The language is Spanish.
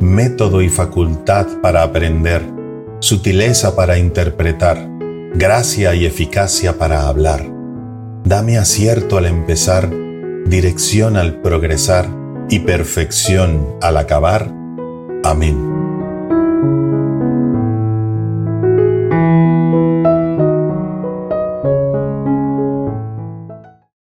método y facultad para aprender, sutileza para interpretar, gracia y eficacia para hablar. Dame acierto al empezar, dirección al progresar y perfección al acabar. Amén.